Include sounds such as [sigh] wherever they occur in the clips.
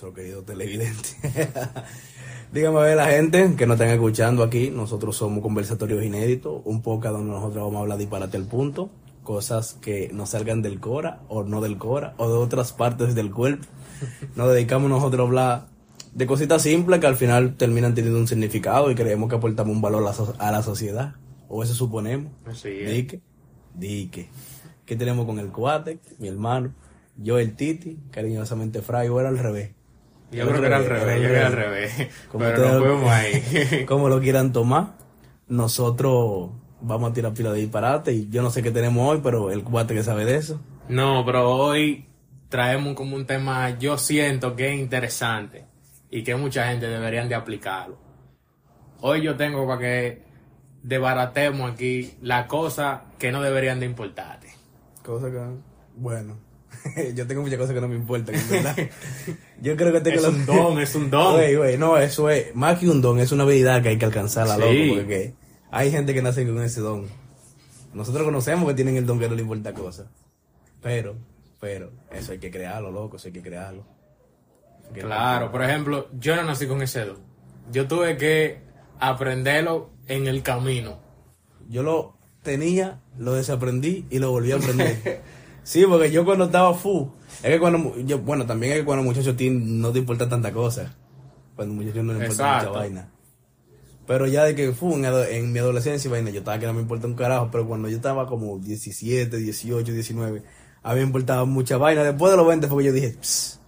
nuestro querido televidente. [laughs] Dígame a ver la gente que nos están escuchando aquí. Nosotros somos Conversatorios Inéditos, un poco donde nosotros vamos a hablar disparate al punto. Cosas que no salgan del Cora o no del Cora o de otras partes del cuerpo. Nos dedicamos nosotros a hablar de cositas simples que al final terminan teniendo un significado y creemos que aportamos un valor a la, so- a la sociedad. O eso suponemos. Así es. Dique, dique. ¿Qué tenemos con el cuate, mi hermano? Yo, el Titi, cariñosamente Fray, o era al revés. Yo creo que era al revés, yo creo que era al revés. Como Pero ustedes- fuimos [laughs] ahí. [laughs] como lo quieran tomar. Nosotros vamos a tirar pila de disparate y yo no sé qué tenemos hoy, pero el cuate que sabe de eso. No, pero hoy traemos como un tema, yo siento que es interesante y que mucha gente deberían de aplicarlo. Hoy yo tengo para que debaratemos aquí las cosas que no deberían de importarte. Cosa que, bueno, [laughs] yo tengo muchas cosas que no me importan, en verdad. [laughs] yo creo que tengo Es un don, es un don. Güey, güey, no, eso es, más que un don, es una habilidad que hay que alcanzarla, Sí. loco, porque hay gente que nace con ese don. Nosotros conocemos que tienen el don que no le importa cosas. Pero, pero, eso hay que crearlo, loco, eso hay que crearlo. Hay que Claro, por ejemplo, yo no nací con ese don. Yo tuve que aprenderlo en el camino. Yo lo tenía, lo desaprendí y lo volví a aprender. [laughs] sí, porque yo cuando estaba fu, es que cuando, yo, bueno, también es que cuando muchachos no te importa tanta cosa. Cuando muchachos no le importa mucha vaina. Pero ya de que fu, en, mi adolescencia, y vaina, yo estaba que no me importa un carajo, pero cuando yo estaba como 17, 18, 19, a mí me importaba mucha vaina. Después de los 20 fue que yo dije, "Psst,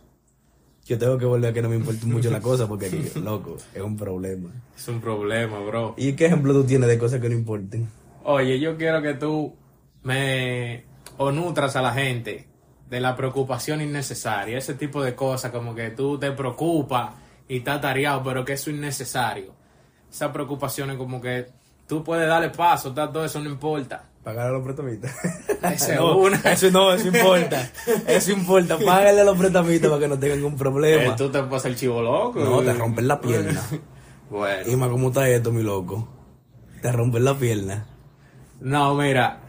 yo tengo que volver a que no me importe mucho la cosa porque, [laughs] [laughs] loco, es un problema. Es un problema, bro. ¿Y qué ejemplo tú tienes de cosas que no importen? Oye, yo quiero que tú me o nutras a la gente de la preocupación innecesaria, ese tipo de cosas como que tú te preocupas y estás tareado, pero que eso es innecesario. Esas preocupaciones como que tú puedes darle paso, todo eso no importa. Pagar a los prestamistas. [laughs] Esa es no, una. Eso no, eso importa. Eso importa. Págale a los prestamistas para que no tengan un problema. Eh, tú te pasas el chivo loco. No, te rompen la pierna. [laughs] Y Bueno. más cómo está esto, mi loco. Te rompen la pierna. No, mira,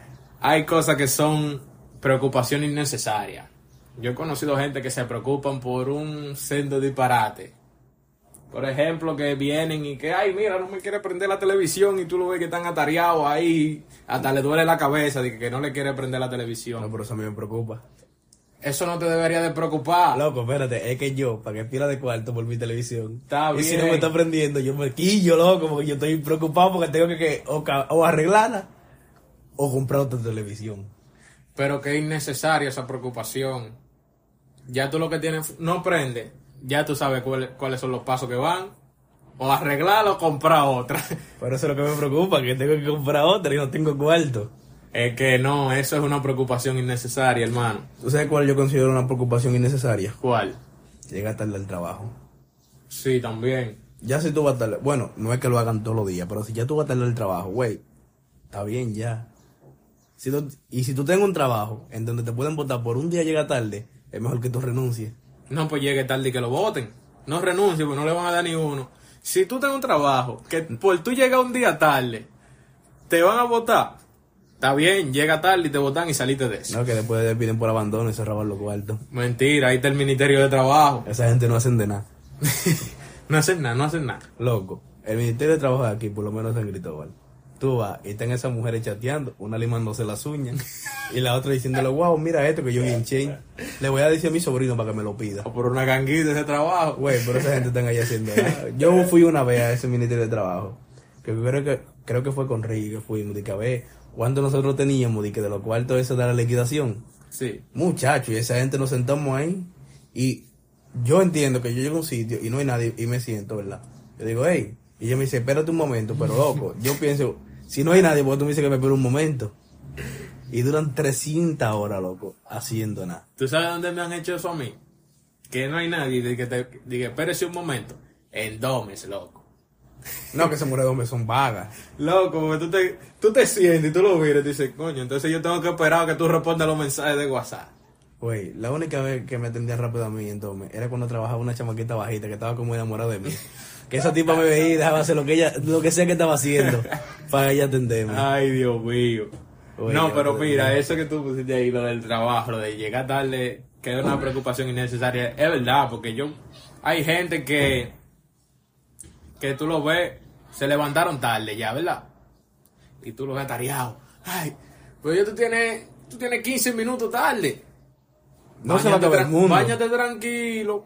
hay cosas que son preocupación innecesaria. Yo he conocido gente que se preocupan por un sendo disparate. Por ejemplo, que vienen y que, ay, mira, no me quiere prender la televisión y tú lo ves que están atareados ahí, hasta le duele la cabeza de que, no le quiere prender la No, televisión. pero eso a mí me preocupa. Eso no te debería de preocupar. Loco, espérate, es que yo pagué pila de cuarto por mi televisión. Está y si no me está prendiendo, yo me quillo, loco, porque yo estoy preocupado porque tengo que, que o, o arreglarla o comprar otra televisión. Pero que es innecesaria esa preocupación. Ya tú lo que tienes, no prende, ya tú sabes cuál- cuáles son los pasos que van. O arreglarla o comprar otra. [laughs] Pero eso es lo que me preocupa, que tengo que comprar otra y no tengo cuarto. Es que no, eso es una preocupación innecesaria, hermano. ¿Tú sabes cuál yo considero una preocupación innecesaria? ¿Cuál? Llegar tarde al trabajo. Sí, también. Ya si tú vas tarde, bueno, no es que lo hagan todos los días, pero si ya tú vas tarde al trabajo, güey, está bien ya. Si tú- y si tú tienes un trabajo en donde te pueden votar por un día llega tarde, es mejor que tú renuncies. No, pues llegue tarde y que lo voten. No renuncie, pues no le van a dar ni uno. Si tú tienes un trabajo que por tú llegas un día tarde, te van a votar. Está bien, llega tarde y te votan y saliste de eso. No, que después te piden por abandono y se roban los cuartos. Mentira, ahí está el Ministerio de Trabajo. [laughs] Esa gente no hacen de nada. No hacen nada, no hacen nada. Loco, el Ministerio de Trabajo de aquí, por lo menos en Cristóbal. Tú vas y están esas mujeres chateando, una limándose las uñas y la otra diciéndole, wow, mira esto que yo vi en Chain. Le voy a decir a mi sobrino para que me lo pida. O por una ganguita ese trabajo. Güey, pero esa gente están ahí haciendo nada. Yo fui una vez a ese Ministerio de Trabajo, que creo que, creo que fue con Ricky que fuimos, de que a ver cuánto nosotros teníamos, de que de los cuartos eso de la liquidación. Sí. Muchachos, y esa gente nos sentamos ahí y yo entiendo que yo llego a un sitio y no hay nadie y me siento, ¿verdad? Yo digo, hey, y ella me dice, espérate un momento, pero loco, yo pienso, si no hay nadie, pues tú me dices que me espere un momento. Y duran 300 horas, loco, haciendo nada. ¿Tú sabes dónde me han hecho eso a mí? Que no hay nadie, de que te, de que espérese un momento. En Domes, loco. No, que se muere de hombres son vagas. Loco, porque tú te, tú te sientes y tú lo miras y dices, coño, entonces yo tengo que esperar a que tú respondas los mensajes de WhatsApp. Güey, la única vez que me atendía rápido a mí entonces era cuando trabajaba una chamaquita bajita que estaba como enamorada de mí. Que esa tipa me veía y dejaba hacer lo que ella, lo que sea que estaba haciendo para ella atenderme. Ay, Dios mío. Oye, no, pero mira, eso que tú pusiste ahí, lo del trabajo, lo de llegar tarde que es una preocupación innecesaria. Es verdad, porque yo, hay gente que, que tú lo ves, se levantaron tarde ya, ¿verdad? Y tú lo ves tareado. Ay, pues ya tú tienes, tú tienes 15 minutos tarde. No se va a acabar el mundo. Báñate tranquilo,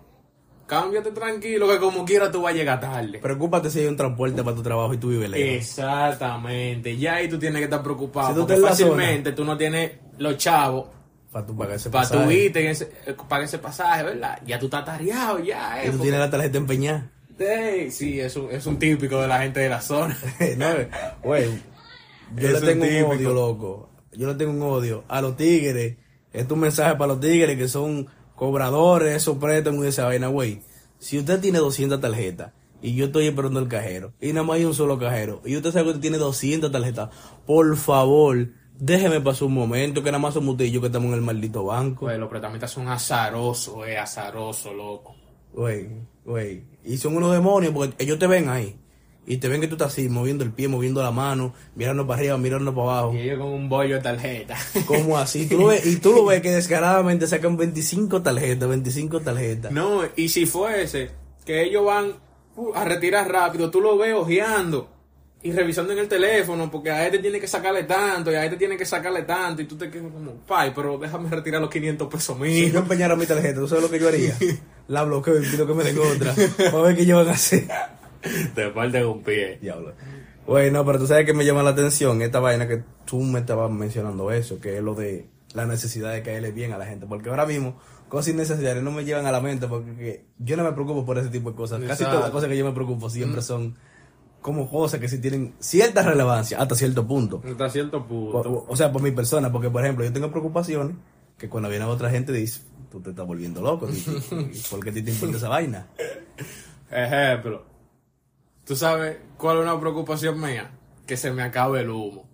cámbiate tranquilo, que como quiera tú vas a llegar tarde. Preocúpate si hay un transporte para tu trabajo y tú vives lejos. Exactamente, ya ahí tú tienes que estar preocupado. Si tú porque fácilmente tú no tienes los chavos Para tú pagar ese para tu irte ese, eh, pagar ese pasaje, ¿verdad? Ya tú estás tareado, ya, Y eh. tú porque- tienes la tarjeta empeñada. Sí, sí, es un, es un típico de la gente de la zona. [laughs] no, güey, yo Es le un tengo un típico. odio, loco. Yo le tengo un odio a los tigres. Es un mensaje para los tigres que son cobradores, esos préstamos y esa vaina, güey. Si usted tiene 200 tarjetas y yo estoy esperando el cajero y nada más hay un solo cajero y usted sabe que usted tiene 200 tarjetas, por favor, déjeme pasar un momento que nada más somos usted y yo que estamos en el maldito banco. Pues los prestamistas son azarosos, eh, azarosos, loco. Güey, güey. Y son unos demonios porque ellos te ven ahí. Y te ven que tú estás así, moviendo el pie, moviendo la mano, mirando para arriba, mirando para abajo. Y ellos con un bollo de tarjeta. [laughs] Como así? Tú lo ves, y tú lo ves que descaradamente sacan 25 tarjetas, 25 tarjetas. No, y si fuese que ellos van uh, a retirar rápido, tú lo ves ojeando y revisando en el teléfono, porque a este tiene que sacarle tanto y a este tiene que sacarle tanto, y tú te quedas como, pay, pero déjame retirar los 500 pesos Si míos. yo empeñara mi tarjeta, ¿tú sabes lo que yo haría? [laughs] La bloqueo y pido que me den otra. [laughs] Para ver qué ellos van a hacer. [laughs] Te falta un pie. Diablo. Güey, no, pero tú sabes que me llama la atención esta vaina que tú me estabas mencionando eso, que es lo de la necesidad de caerle bien a la gente. Porque ahora mismo, cosas innecesarias no me llevan a la mente porque que yo no me preocupo por ese tipo de cosas. Casi todas las cosas que yo me preocupo siempre son como cosas que sí tienen cierta relevancia hasta cierto punto. Hasta cierto punto. O, o sea, por mi persona, porque por ejemplo, yo tengo preocupaciones que cuando viene otra gente dice, tú te estás volviendo loco. ¿por qué te importa esa vaina? [laughs] Ejemplo. ¿Tú sabes cuál es una preocupación mía? Que se me acabe el humo.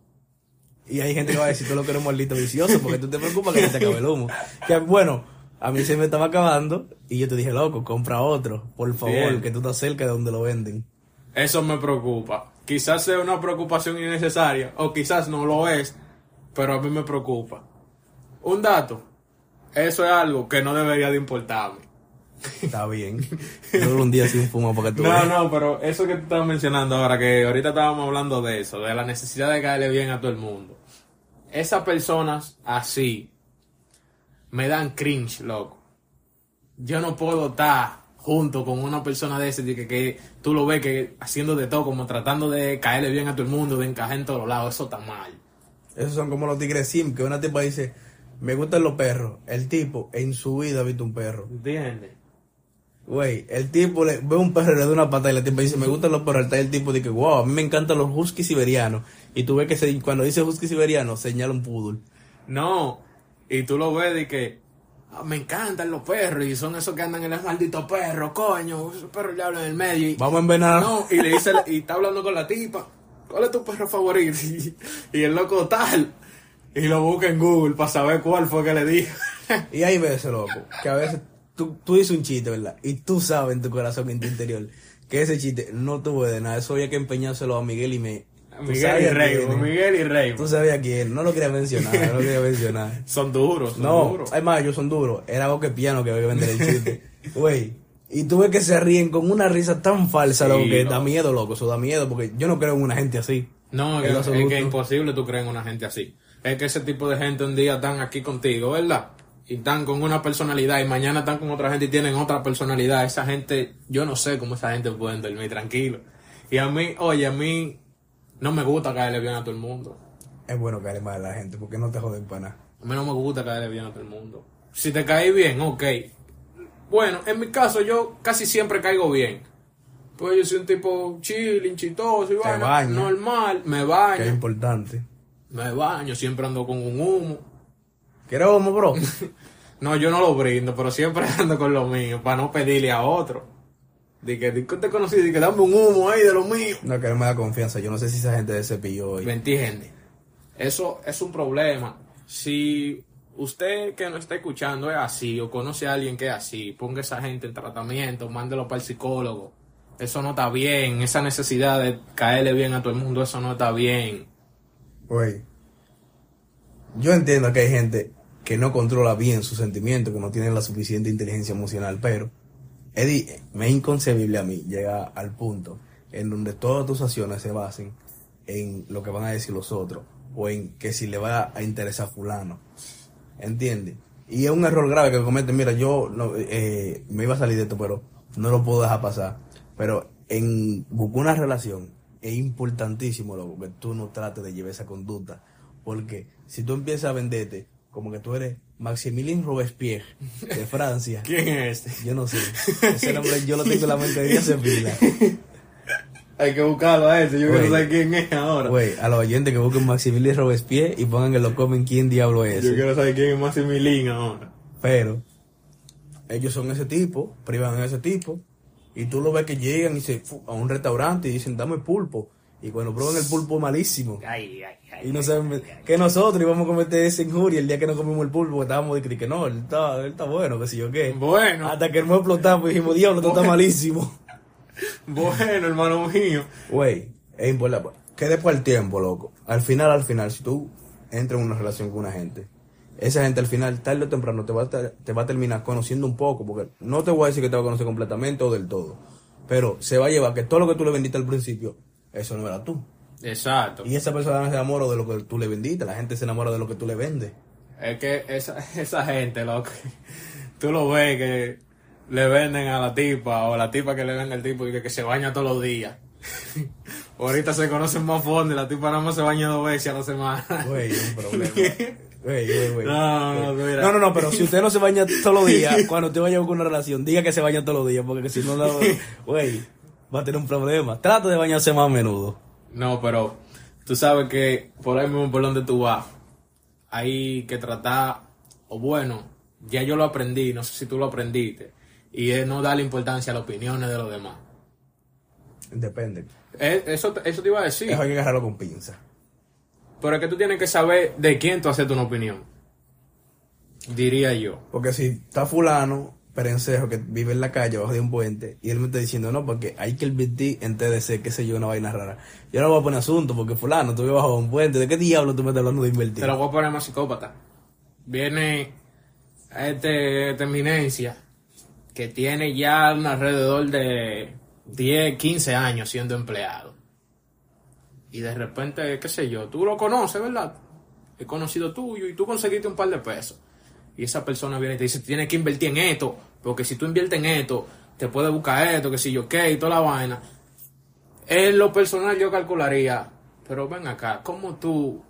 Y hay gente que va a decir, tú lo que eres un maldito vicioso, porque tú te preocupas que se te acabe el humo. Que bueno, a mí se me estaba acabando y yo te dije, loco, compra otro, por favor, Bien. que tú estás cerca de donde lo venden. Eso me preocupa. Quizás sea una preocupación innecesaria o quizás no lo es, pero a mí me preocupa. Un dato. Eso es algo que no debería de importarme. Está bien. Yo un día sin fumar porque tú No, ves. no, pero eso que tú estabas mencionando ahora, que ahorita estábamos hablando de eso, de la necesidad de caerle bien a todo el mundo. Esas personas así me dan cringe, loco. Yo no puedo estar junto con una persona de ese que, que tú lo ves que haciendo de todo, como tratando de caerle bien a todo el mundo, de encajar en todos lados. Eso está mal. Esos son como los tigres sim, que una tipa dice, me gustan los perros. El tipo en su vida ha visto un perro. ¿Entiendes? Güey, el tipo le ve un perro y le da una pata y la tipa dice, me gustan los perros. Está el tipo dice, wow, a mí me encantan los husky siberianos. Y tú ves que se- cuando dice husky siberiano, señala un poodle. No, y tú lo ves de que "Ah, me encantan los perros y son esos que andan en el maldito perro, coño, esos perros le hablan en el medio. Y, Vamos a envenenar. no, y le dice, y está hablando con la tipa, ¿cuál es tu perro favorito? Y, [laughs] y el loco tal, y lo busca en Google para saber cuál fue que le dijo. Y hay veces, loco, que a veces tú, tú dices un chiste, ¿verdad? Y tú sabes en tu corazón, en tu interior, que ese chiste no tuvo de nada. Eso había que empeñárselo a Miguel y me... Miguel y Rey, quién. Miguel y Rey. Tú sabías quién, no lo quería mencionar, no lo quería [laughs] mencionar. Son duros, son No, duros. además ellos son duros. Era algo que piano que había que vender el chiste. [laughs] Güey. Y tú ves que se ríen con una risa tan falsa, Sí, loco, que da miedo, loco. Eso da miedo, porque yo no creo en una gente así. No, es, que es imposible tú creer en una gente así. Es que ese tipo de gente un día están aquí contigo, ¿verdad? Y están con una personalidad y mañana están con otra gente y tienen otra personalidad. Esa gente, yo no sé cómo esa gente puede dormir tranquilo. Y a mí, oye, a mí no me gusta caerle bien a todo el mundo. Es bueno caerle mal a la gente, porque no te joden para nada. A mí no me gusta caerle bien a todo el mundo. Si te caí bien, ok. Bueno, en mi caso yo casi siempre caigo bien. Pues yo soy un tipo chilling, chistoso y vaina, normal, me Que es baño. importante. Me baño, siempre ando con un humo. ¿Quieres homo, bro? [laughs] No, yo no lo brindo, pero siempre [laughs] ando con lo mío, para no pedirle a otro. De que, te conocí, de que dame un humo ahí de lo mío. no, que no me da confianza. Yo no sé si esa gente de cepillo hoy. ¿Me entiende? Eso es un problema. Si usted que nos está escuchando es así, o conoce a alguien que es así, ponga esa gente en tratamiento, mándelo para el psicólogo. Eso no está bien, esa necesidad de caerle bien a todo el mundo, eso no está bien. Güey. Yo entiendo que hay gente que no controla bien sus sentimientos, que no tiene la suficiente inteligencia emocional, pero Eddie, me es inconcebible a mí llegar al punto en donde todas tus acciones se basen en lo que van a decir los otros o en que si le va a interesar a fulano. ¿Entiendes? Y es un error grave que cometen. Mira, yo no, eh, me iba a salir de esto, pero no lo puedo dejar pasar. Pero en buscar una relación es importantísimo loco, que tú no trates de llevar esa conducta. Porque si tú empiezas a venderte como que tú eres Maximilien Robespierre de [laughs] Francia. ¿Quién es este? Yo no sé. Ese nombre yo lo tengo en la mente de se pila. [laughs] Hay que buscarlo a ese, yo quiero saber quién es ahora. Güey, a los oyentes que busquen Maximilien Robespierre y pongan en los comen quién diablo es Yo quiero saber quién es Maximilín ahora. Pero ellos son ese tipo, privan a ese tipo, y tú lo ves que llegan y se a un restaurante y dicen, dame pulpo. Y cuando prueban el pulpo malísimo. Ay, ay, ay. Y no saben que nosotros íbamos a cometer esa injuria el día que no comimos el pulpo, estábamos de que no, él está, él está bueno, que si yo qué. Bueno, Hasta que no explotamos y dijimos, diablo, esto está malísimo. [laughs] bueno, hermano mío. Güey, es importante. Que después el tiempo, loco. Al final, al final, si tú entras en una relación con una gente, esa gente al final, tarde o temprano, te va a, te va a terminar conociendo un poco, porque no te voy a decir que te va a conocer completamente o del todo, pero se va a llevar que todo lo que tú le vendiste al principio, eso no era tú. Exacto. Y esa persona se enamora de lo que tú le vendiste, la gente se enamora de lo que tú le vendes. Es que esa, [laughs] esa gente, loco, [laughs] tú lo ves que le venden a la tipa o la tipa que le vende al tipo y que, que se baña todos los días. [laughs] Ahorita se conocen más fondo y la tipa nada más se baña dos veces a la semana. Güey, un problema. Güey, güey, güey. No, no, no, no, no, pero si usted no se baña todos los días, cuando usted vaya con una relación, diga que se baña todos los días, porque si no, no, güey, va a tener un problema. Trata de bañarse más a menudo. No, pero tú sabes que por ahí mismo por donde tú vas, hay que tratar, o bueno, ya yo lo aprendí, no sé si tú lo aprendiste, y es no darle importancia a las opiniones de los demás. Depende. Eh, Eso, eso te iba a decir. Eso hay que agarrarlo con pinza. Pero es que tú tienes que saber de quién tú haces una opinión. Diría yo. Porque si está fulano, perencejo, que vive en la calle, abajo de un puente, y él me está diciendo, no, porque hay que invertir en TDC, qué sé yo, una vaina rara. Yo no voy a poner asunto, porque fulano, tú vives bajo un puente, ¿de qué diablo tú me estás hablando de invertir? Te lo voy a poner más psicópata. Viene a este, esta eminencia que tiene ya alrededor de 10, 15 años siendo empleado. Y de repente, qué sé yo, tú lo conoces, ¿verdad? He conocido tuyo y tú conseguiste un par de pesos. Y esa persona viene y te dice, tienes que invertir en esto, porque si tú inviertes en esto, te puedes buscar esto, que si yo qué, y toda la vaina. En lo personal yo calcularía, pero ven acá, ¿cómo tú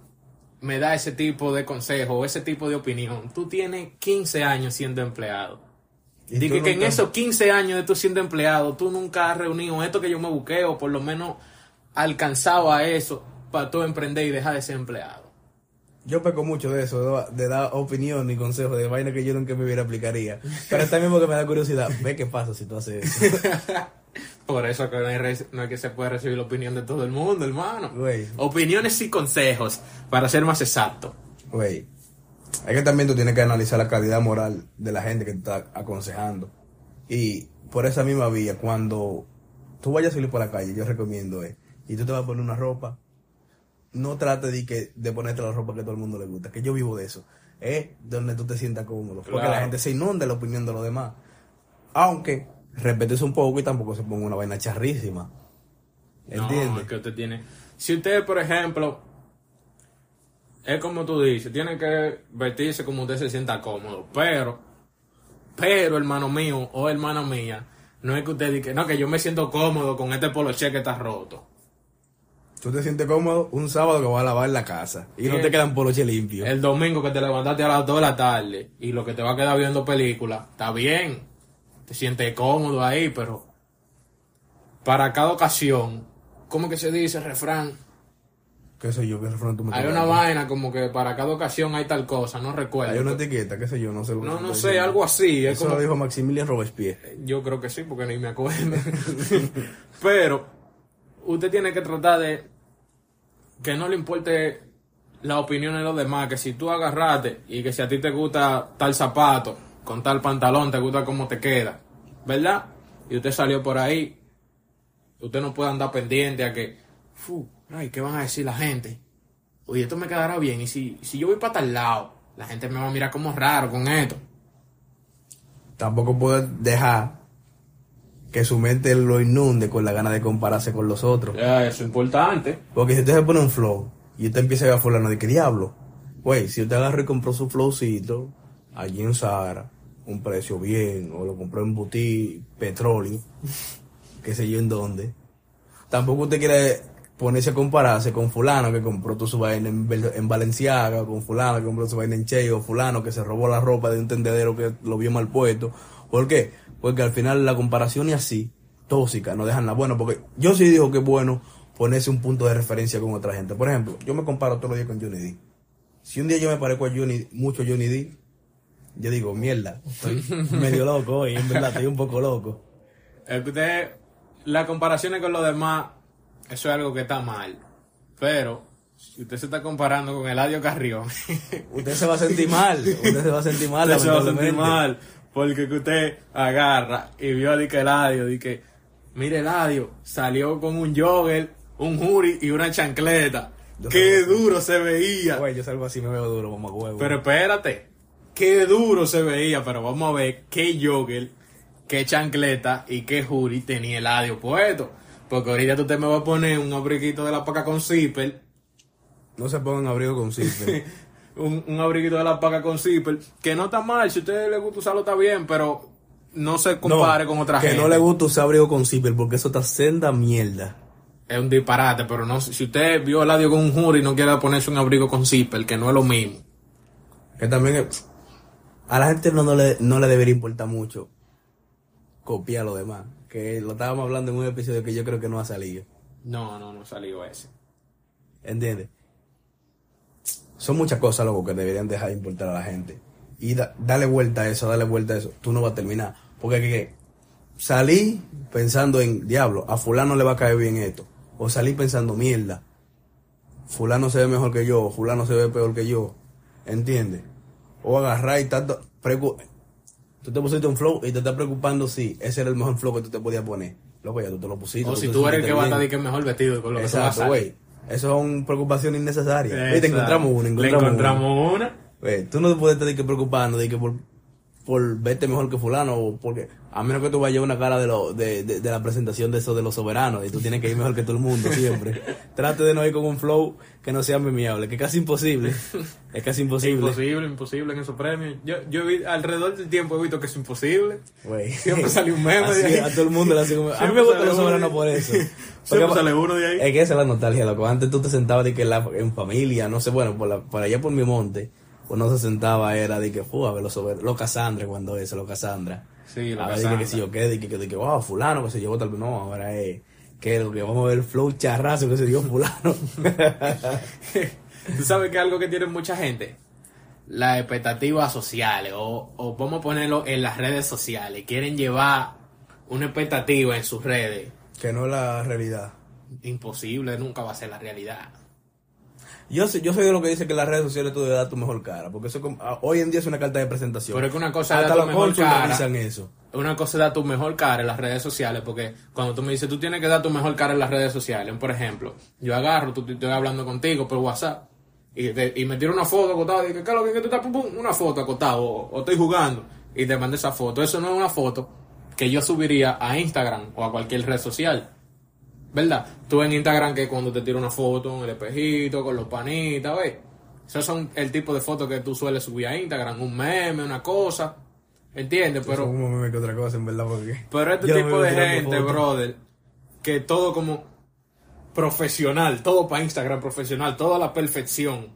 me das ese tipo de consejo, ese tipo de opinión? Tú tienes 15 años siendo empleado. Y Dije que en esos 15 años de tú siendo empleado, tú nunca has reunido esto que yo me busqué o por lo menos alcanzado a eso para tú emprender y dejar de ser empleado. Yo peco mucho de eso, de, dar opinión y consejos de vaina que yo nunca me hubiera aplicaría. Pero también porque me da curiosidad. Ve qué pasa si tú haces eso. [laughs] Por eso que no, hay re- no es que se puede recibir la opinión de todo el mundo, hermano. Opiniones y consejos, para ser más exacto. Güey. Es que también tú tienes que analizar la calidad moral de la gente que te está aconsejando. Y por esa misma vía, cuando tú vayas a salir por la calle, yo recomiendo, eh, y tú te vas a poner una ropa, no trate de, que, de ponerte la ropa que a todo el mundo le gusta, que yo vivo de eso. Es donde tú te sientas cómodo. Porque Claro. la gente se inunda la opinión de los demás. Aunque respetes un poco y tampoco se ponga una vaina charrísima. No, ¿Entiendes? es que usted tiene. Si usted, por ejemplo, es como tú dices, tiene que vestirse como usted se sienta cómodo, pero, pero hermano mío o hermana mía, no es que usted diga, no, que yo me siento cómodo con este poloche que está roto. Tú te sientes cómodo un sábado que vas a lavar la casa y no te quedan poloche limpio. El domingo que te levantaste a las 2 de la tarde y lo que te va a quedar viendo película, está bien, te sientes cómodo ahí, pero para cada ocasión, ¿cómo que se dice el refrán? ¿Qué sé yo? ¿Qué refrán tú me Hay una vaina como que para cada ocasión hay tal cosa, no recuerdo. Hay una etiqueta, qué sé yo, no sé. no, no sé, diciendo. algo así. Es Eso como, lo dijo Maximilian Robespierre. Yo creo que sí, porque ni me acuerdo. [laughs] Pero usted tiene que tratar de que no le importe la opinión de los demás, que si tú agarraste y que si a ti te gusta tal zapato, con tal pantalón, te gusta cómo te queda, ¿verdad? Y usted salió por ahí, usted no puede andar pendiente a que, fu, ay, ¿qué van a decir la gente? Oye, esto me quedará bien, y si, si yo voy para tal lado, la gente me va a mirar como raro con esto. Tampoco puede dejar que su mente lo inunde con la gana de compararse con los otros. Ya, eso es importante. Porque si usted se pone un flow y usted empieza a ver a fulano de qué diablo, güey, si usted agarra y compró su flowcito allí en Sahara, un precio bien, o lo compró en Boutique, petróleo, qué sé yo en dónde, tampoco usted quiere ponerse a compararse con fulano que compró toda su vaina en, en Valenciaga, con fulano que compró su vaina en Che, o fulano que se robó la ropa de un tendedero que lo vio mal puesto. ¿Por qué? Porque al final la comparación y así, tóxica, no dejan nada bueno, porque yo sí digo que es bueno ponerse un punto de referencia con otra gente. Por ejemplo, yo me comparo todos los días con Johnny D. Si un día yo me parezco a Johnny, mucho a Johnny D, yo digo, mierda, estoy [laughs] medio loco hoy, en verdad, estoy un poco loco. Es que usted, las comparaciones con los demás, eso es algo que está mal. Pero, si usted se está comparando con Eladio Carrión, [laughs] Usted se va a sentir mal, usted se va a sentir mal, usted se va a sentir mal. Porque que usted agarra y vio a Dick Eladio, y que, mire Eladio, salió con un jogger, un jury y una chancleta. Yo Qué así. duro se veía. Güey, yo salgo así, me veo duro, mamá huevo. Pero espérate, qué duro se veía, pero vamos a ver qué jogger, qué chancleta y qué jury tenía el audio puesto. Porque ahorita tú te me vas a poner un abriguito de la paca con zipper, no se pongan abrigo con zipper. [laughs] un, un abriguito de la paca con zipper, que no está mal, si a usted le gusta usarlo está bien, pero no se compare No, con otra que gente. no le gusta usar abrigo con zipper porque eso está senda mierda. Es un disparate, pero no si usted vio el audio con un jury y no quiere ponerse un abrigo con zipper, que no es lo mismo. Que también es- a la gente no, no, le, no le debería importar mucho copiar lo demás. Que lo estábamos hablando en un episodio que yo creo que no ha salido. No, no, no salió ese. ¿Entiendes? Son muchas cosas, loco, que deberían dejar de importar a la gente. Y da- darle vuelta a eso, darle vuelta a eso. Tú no vas a terminar. Porque que, que salí pensando en, diablo, a fulano le va a caer bien esto. O salí pensando, mierda, fulano se ve mejor que yo, fulano se ve peor que yo. ¿Entiendes? O agarrar y tanto... Tú te pusiste un flow y te estás preocupando si ese era el mejor flow que tú te podías poner. Loco, ya tú te lo pusiste. O si tú eres el que va a estar que mejor vestido con lo que tú vas a Exacto, salir. Eso son preocupaciones innecesarias. Exacto. Viste, encontramos una, Le encontramos, una. encontramos una. Güey, tú no puedes estar de que preocupando de que por, por verte mejor que fulano o porque a menos que tú vayas a una cara de, lo, de, de, de la presentación de eso de los soberanos y tú tienes que ir mejor que todo el mundo siempre. [laughs] Trate de no ir con un flow que no sea memeable, que es casi imposible. Es casi imposible. Imposible, imposible en esos premios. Yo, yo vi- alrededor del tiempo he visto que es imposible. Güey. Siempre sale un meme de Así, ahí. A todo el mundo le hace como... A mí me gustan los soberanos por eso. [laughs] Siempre sale uno de ahí. Es que esa es la nostalgia, loco. Antes tú te sentabas de que la- en familia, no sé, bueno, por, la- por allá por mi monte, uno se sentaba, era de que, fu, a ver los los Casandra, cuando eso, los Casandra. Sí, los A ver, de que, si yo qué, de que, de que, wow, fulano, que se llevó tal vez, no, ahora es, que lo que vamos a ver el flow charrazo que se dio fulano. [laughs] Tú sabes que algo que tiene mucha gente, las expectativas sociales, o, o vamos a ponerlo en las redes sociales, quieren llevar una expectativa en sus redes. que no es la realidad. Imposible, nunca va a ser la realidad. Yo, soy- yo soy de lo que dice que en las redes sociales tú debes dar tu mejor cara, porque eso como- ah, hoy en día es una carta de presentación. Pero es que una cosa es Hasta dar tu mejor cara. eso. Una cosa es dar tu mejor cara en las redes sociales, porque cuando tú me dices, tú tienes que dar tu mejor cara en las redes sociales, por ejemplo, yo agarro, tú, estoy hablando contigo por WhatsApp, y, te- y me tiro una foto acotada, y digo, ¿qué es lo que tú estás? Pum, pum, una foto acotado, o, o estoy jugando, y te mandé esa foto. Eso no es una foto que yo subiría a Instagram o a cualquier red social. ¿Verdad? Tú en Instagram que cuando te tiro una foto en el espejito, con los panitas, ¿ves? Esos son el tipo de fotos que tú sueles subir a Instagram, un meme, una cosa. ¿Entiendes? Pero, Pero, como meme que otra cosa, en verdad, porque... pero este [laughs] tipo de gente, brother, que todo como profesional, todo para Instagram profesional, toda la perfección.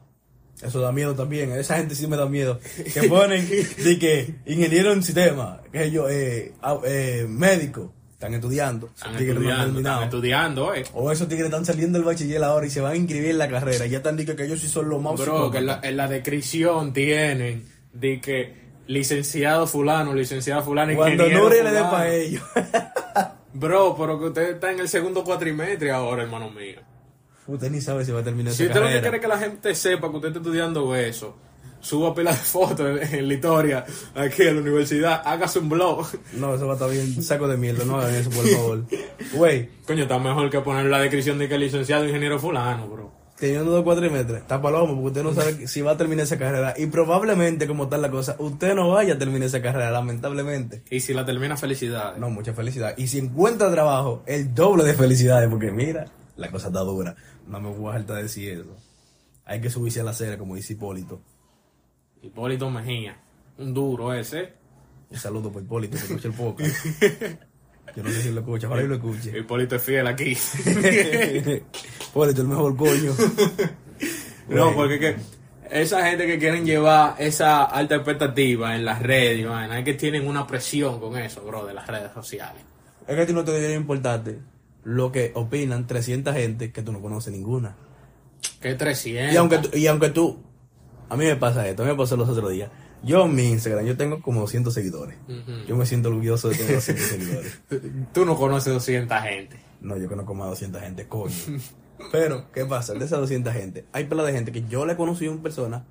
Eso da miedo también, esa gente sí me da miedo. Que ponen [laughs] de que ingeniero en sistema, que yo, eh, ah, eh, médico, están estudiando. Están tigres no han estudiando, están estudiando, eh. O esos tigres están saliendo del bachiller ahora y se van a inscribir en la carrera. Ya están diciendo que ellos sí son los más Bro, que en la, psicópatas. en la descripción tienen de que licenciado fulano, licenciado fulano, Cuando Nuria le dé para ellos. [laughs] Bro, pero que usted está en el segundo cuatrimestre ahora, hermano mío. Usted ni sabe si va a terminar Si usted lo que quiere que la gente sepa que usted está estudiando eso, suba pila de fotos en, en la historia aquí en la universidad, hágase un blog. No, eso va a estar bien saco de mierda, no hagan eso, por favor. Güey, Coño, está mejor que poner la descripción de que licenciado ingeniero fulano, bro. teniendo dos cuatrimestres, está palomo, porque usted no sabe si va a terminar esa carrera. Y probablemente, como está la cosa, usted no vaya a terminar esa carrera, lamentablemente. Y si la termina, felicidades. No, mucha felicidad. Y si encuentra trabajo, el doble de felicidades, porque mira, la cosa está dura. No me voy a dejar de decir eso. Hay que subirse a la acera, como dice Hipólito. Hipólito Mejía, un duro ese. Un saludo por Hipólito, que escucha el podcast. [laughs] Yo no sé si lo escucha, ojalá y lo escuche. Hipólito es fiel aquí. [laughs] Hipólito, el mejor coño. [laughs] No, porque que esa gente que quieren llevar esa alta expectativa en las redes, man, es que tienen una presión con eso, bro, de las redes sociales. Es que a ti no te debería importarte lo que opinan 300 gente que tú no conoces ninguna. Que 300. Y aunque, tú- y aunque tú, a mí me pasa esto, a mí me pasó los otros días. Yo en mi Instagram, yo tengo como 200 seguidores. Yo me siento orgulloso de tener 200 [laughs] seguidores. Tú no conoces 200 gente. No, yo conozco más de 200 gente, coño. [laughs] Pero, ¿qué pasa? De esas 200 gente, hay pela de gente que yo le conocí en persona,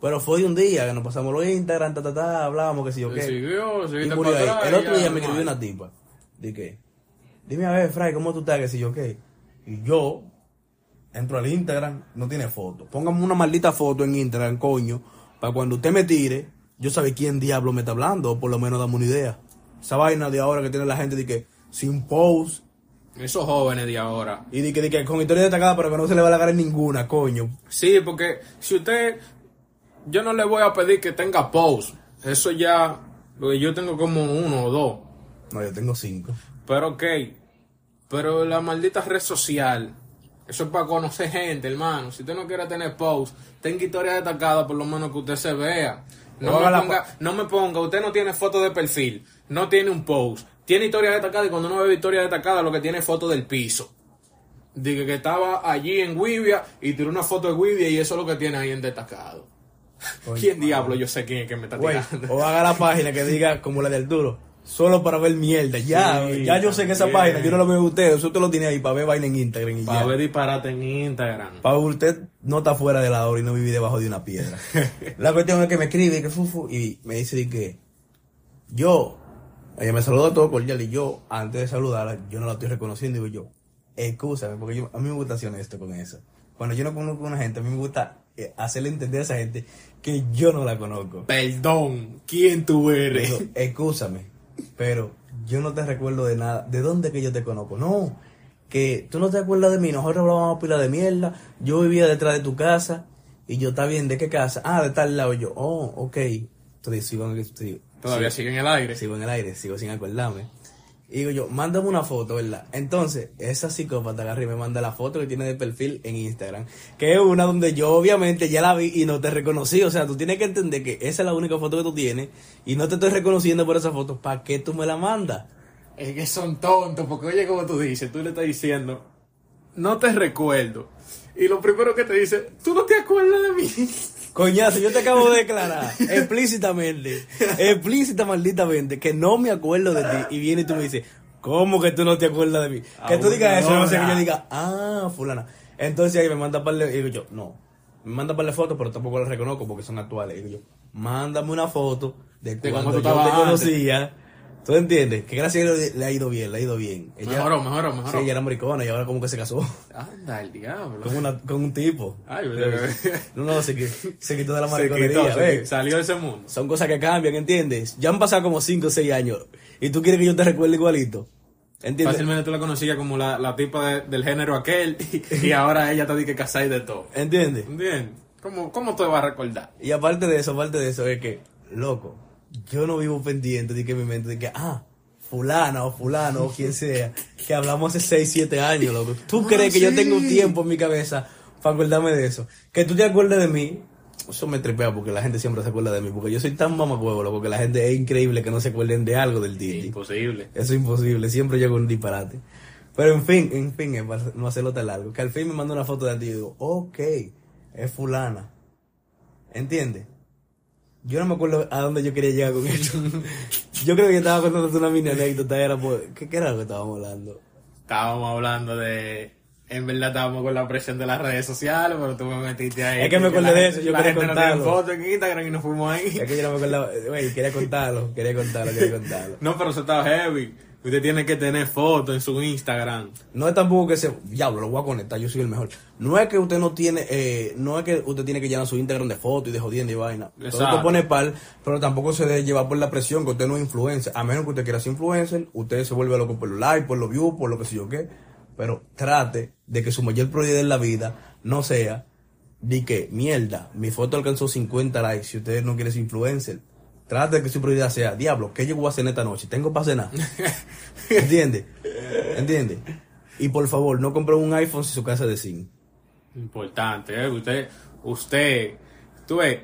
pero fue de un día que nos pasamos los Instagram, ta, ta, ta, hablábamos, que si yo qué. siguió, Y seguiste murió para ahí. atrás El otro día me escribió una tipa. ¿De qué? Dime a ver, Fray, ¿cómo tú estás? Que si yo qué. Y yo entro al Instagram, no tiene foto. Póngame una maldita foto en Instagram, coño, para cuando usted me tire, yo sabe quién diablo me está hablando, o por lo menos dame una idea. Esa vaina de ahora que tiene la gente de que sin post Esos jóvenes de ahora. y de que, de que con historia destacada, pero que no se le va a la cara en ninguna, coño. Sí, porque si usted. Yo no le voy a pedir que tenga post. Eso ya. Porque yo tengo como uno o dos. No, yo tengo cinco. Pero ok. Pero la maldita red social. Eso es para conocer gente, hermano. Si usted no quiere tener post, tenga historia destacada, por lo menos que usted se vea. No me, ponga, no me ponga, usted no tiene foto de perfil, no tiene un post, tiene historia destacada y cuando no ve historia destacada lo que tiene es foto del piso. Dice que estaba allí en Wibia y tiró una foto de Wibia y eso es lo que tiene ahí en destacado. [laughs] ¿Quién diablo? Yo sé quién es que me está tirando. o haga la [laughs] página que diga como la del duro. Solo para ver mierda. Ya, Sí, ya yo sé que esa página yo no la veo a usted. Eso usted lo tiene ahí para ver vaina en Instagram Para ver disparate en Instagram. Para usted no está fuera de la hora y no vive debajo de una piedra. [laughs] la cuestión es que me escribe que fufu y me dice de que yo, ella me saludó todo cordial y yo, antes de saludarla, yo no la estoy reconociendo. Digo yo, excúsame, porque yo, a mí me gusta ser honesto con eso. Cuando yo no conozco a una gente, a mí me gusta eh, hacerle entender a esa gente que yo no la conozco. Perdón, ¿quién tú eres? Excúsame, pero yo no te recuerdo de nada. ¿De dónde que yo te conozco? No, que tú no te acuerdas de mí. Nosotros hablábamos pila de mierda. Yo vivía detrás de tu casa y yo, está bien, ¿de qué casa? Ah, de tal lado. Yo, oh, ok. Entonces sigo, en- sigo- Todavía sigo- sigue en el aire. sigo en el aire, sigo sin acordarme. Y digo yo, mándame una foto, ¿verdad? Entonces, esa psicópata agarra y me manda la foto que tiene de perfil en Instagram. Que es una donde yo obviamente ya la vi y no te reconocí. O sea, tú tienes que entender que esa es la única foto que tú tienes y no te estoy reconociendo por esa foto. ¿Para qué tú me la mandas? Es que son tontos, porque oye, como tú dices, tú le estás diciendo, no te recuerdo. Y lo primero que te dice, tú no te acuerdas de mí. [laughs] Coñazo, yo te acabo de declarar [laughs] explícitamente, explícita malditamente, que no me acuerdo de ti. Y viene y tú me dices, ¿cómo que tú no te acuerdas de mí? Que tú digas eso, no sé que yo diga, ah, fulana. Entonces ahí me manda para y digo yo, no, me manda para fotos, pero tampoco las reconozco porque son actuales. Y digo yo, mándame una foto de cuando yo te conocía. ¿Tú entiendes? Que gracias a Dios le ha ido bien, le ha ido bien. Mejoró, mejoró, mejoró. Sí, ella era maricona y ahora como que se casó Anda, el diablo. con, una, con un tipo. Ay, pero- no, no, se, se quitó de la Se mariconería. quitó, se salió de ese mundo. Son cosas que cambian, ¿entiendes? Ya han pasado como 5 o 6 años. Y tú quieres que yo te recuerde igualito. ¿Entiendes? Fácilmente tú la conocías como la, la tipa de- del género aquel y, y ahora ella te dice que casáis de todo. ¿Entiendes? Bien. ¿Cómo, ¿Cómo te vas a recordar? Y aparte de eso, aparte de eso, es que, loco, yo no vivo pendiente de que mi mente, de que, ah, fulana o fulano o quien sea, que hablamos hace 6, 7 años, loco. ¿Tú Ah, crees que yo tengo un tiempo en mi cabeza para acordarme de eso? Que tú te acuerdes de mí, eso me tripea porque la gente siempre se acuerda de mí, porque yo soy tan mamacuevo, loco, que la gente es increíble que no se acuerden de algo del Titi. Imposible. Eso es imposible, siempre llego un disparate. Pero en fin, en fin, para no hacerlo tan largo, que al fin me manda una foto de ti y digo, ok, es fulana. ¿Entiendes? Yo no me acuerdo a dónde yo quería llegar con [laughs] esto. yo creo que estaba contando una mini anécdota, era por... ¿Qué, qué era lo que estábamos hablando? Estábamos hablando de. En verdad estábamos con la presión de las redes sociales, pero tú me metiste ahí. Es que me acordé de eso, yo la quería gente no contarlo. foto en Instagram y nos fuimos ahí. Es que yo no me acordaba, güey, quería contarlo, quería contarlo, quería contarlo. No, pero eso estaba heavy. Usted tiene que tener fotos en su Instagram. No es tampoco que se, diablo, lo voy a conectar, yo soy el mejor. No es que usted no tiene, eh, no es que usted tiene que llenar su Instagram de fotos y de jodiendo y vaina. Todo Exacto. esto pone par, pero tampoco se debe llevar por la presión que usted no es influencer. A menos que usted quiera ser influencer, usted se vuelve loco por los likes, por los views, por lo que sé yo qué. Pero trate de que su mayor prioridad en la vida no sea de que, mierda, mi foto alcanzó 50 likes si usted no quiere ser influencer. Trate de que su prioridad sea, diablo, ¿qué yo voy a hacer esta noche? Tengo para cenar. [laughs] ¿Entiende? ¿Entiende? Y por favor, no compre un iPhone si su casa es de zinc. Importante, ¿eh? Usted, usted, tú ves,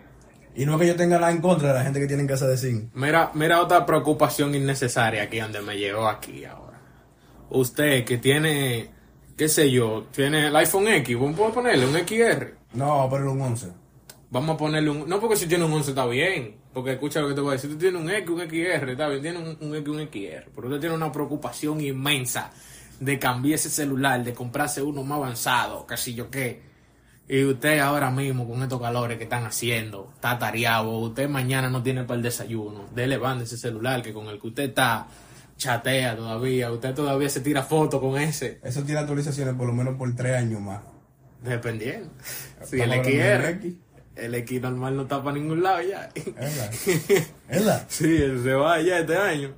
Y no que yo tenga nada en contra de la gente que tiene en casa de zinc. mira, mira otra preocupación innecesaria aquí donde me llegó aquí ahora. Usted que tiene, qué sé yo, tiene el iPhone X, ¿vos puedo ponerle un XR? No, pero un 11. Vamos a ponerle un... No, porque si tiene un 11 está bien. Porque escucha lo que te voy a decir. Tú tienes un X, un XR, está bien. Tienes un, un X, un XR. Pero usted tiene una preocupación inmensa de cambiar ese celular, de comprarse uno más avanzado, qué sé yo qué. Y usted ahora mismo, con estos calores que están haciendo, está tareado. Usted mañana no tiene para el desayuno. Dele banda ese celular que con el que usted está chatea todavía. Usted todavía se tira fotos con ese. Eso tiene actualizaciones por lo menos por 3 años más. Dependiendo. Si el XR... El X normal no está para ningún lado ya. ¿Verdad? ¿Verdad? [laughs] sí, él se va ya este año.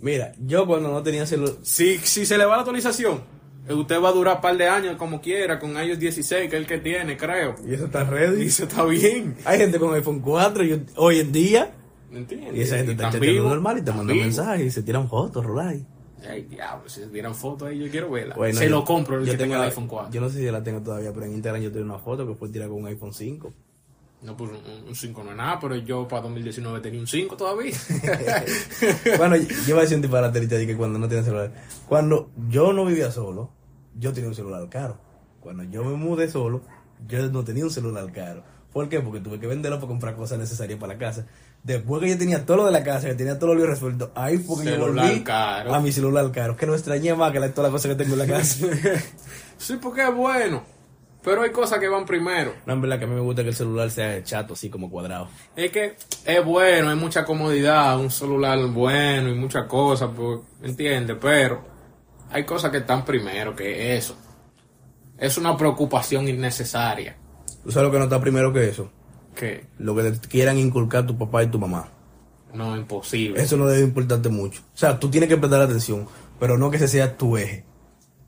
Mira, yo cuando no tenía celular... Si, si se le va la actualización, usted va a durar un par de años como quiera, con iOS 16, que es el que tiene, creo. ¿Y eso está Y ready? eso está bien. Hay gente con iPhone 4 y hoy en día... ¿Me entiendes? Y esa gente está tan chateando normal y te vivo. mensajes y se tiran fotos, rolay. Ay, diablo, si se tiran fotos ahí, yo quiero verla. Bueno, se yo- lo compro el yo que tengo el la- iPhone 4. Yo no sé si la tengo todavía, pero en Instagram yo tengo una foto que fue tirada con un iPhone 5. No, pues un, un 5 no es nada, pero yo para 2019 tenía un 5 todavía. [laughs] bueno, yo voy a decir un disparate de que cuando no tiene celular. Cuando yo no vivía solo, yo tenía un celular caro. Cuando yo me mudé solo, yo no tenía un celular caro. ¿Por qué? Porque tuve que venderlo para comprar cosas necesarias para la casa. Después que yo tenía todo lo de la casa, que tenía todo lo resuelto, ahí fue que yo Celular volví caro. a mi celular caro. Que lo extrañé más que la, todas las cosas que tengo en la casa. [laughs] sí, porque es bueno. Pero hay cosas que van primero. no, en verdad que a mí me gusta que el celular sea chato, así como cuadrado. Es que es bueno, hay mucha comodidad, un celular bueno y muchas cosas, pues, ¿entiendes? Pero hay cosas que están primero que eso. Es una preocupación innecesaria. ¿Tú sabes lo que no está primero que eso? Que Lo que te quieran inculcar tu papá y tu mamá. no es imposible. Eso no debe importarte mucho. O sea, tú tienes que prestar atención, pero no que ese sea tu eje.